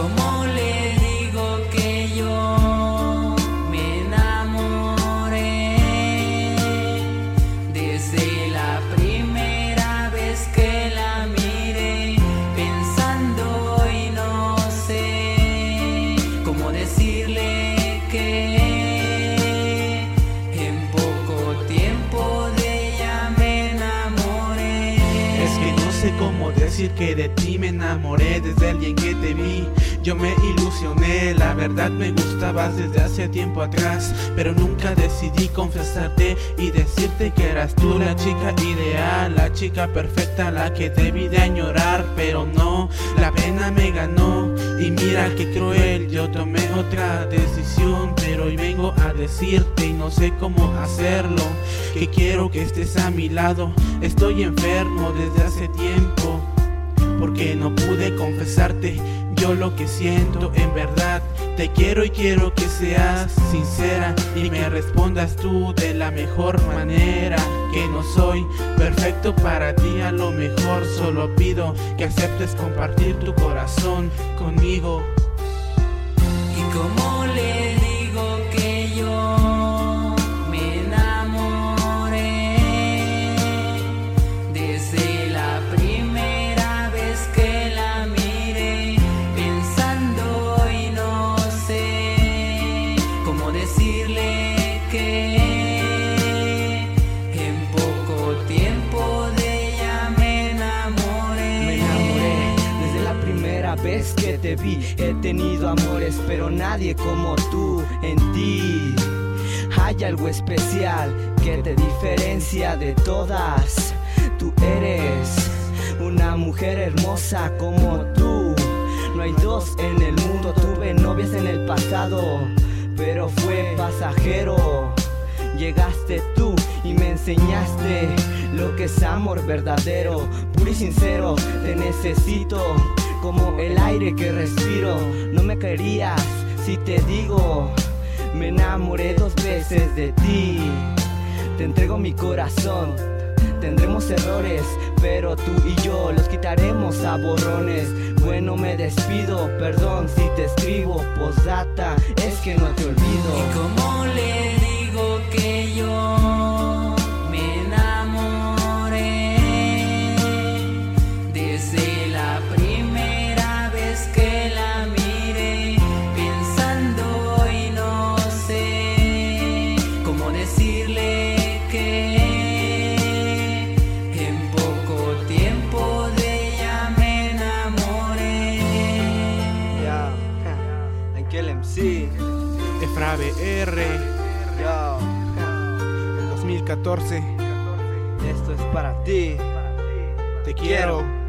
como que no sé cómo decir que de ti me enamoré desde el día en que te vi. Yo me ilusioné, la verdad me gustabas desde hace tiempo atrás, pero nunca decidí confesarte y decirte que eras tú la chica ideal, la chica perfecta, la que debí de añorar, pero no, la pena me ganó y mira qué cruel, yo tomé otra decisión, pero hoy vengo a decirte y no sé cómo hacerlo, que quiero que estés a mi lado, estoy enfermo desde hace tiempo porque no pude confesarte yo lo que siento en verdad. Te quiero y quiero que seas sincera y me respondas tú de la mejor manera. Que no soy perfecto para ti, a lo mejor solo pido que aceptes compartir tu corazón conmigo. Primera vez que te vi. He tenido amores, pero nadie como tú en ti. Hay algo especial que te diferencia de todas. Tú eres una mujer hermosa como tú. No hay dos en el mundo. Tuve novias en el pasado, pero fue pasajero. Llegaste tú y me enseñaste que es amor verdadero, puro y sincero. Te necesito como el aire que respiro. No me creerías si te digo, me enamoré dos veces de ti. Te entrego mi corazón. Tendremos errores, pero tú y yo los quitaremos a borrones. Bueno, me despido, perdón si te escribo postdata, es que no te olvido. Ankel MC, Efra BR ya, 2014, esto es para ti. te quiero.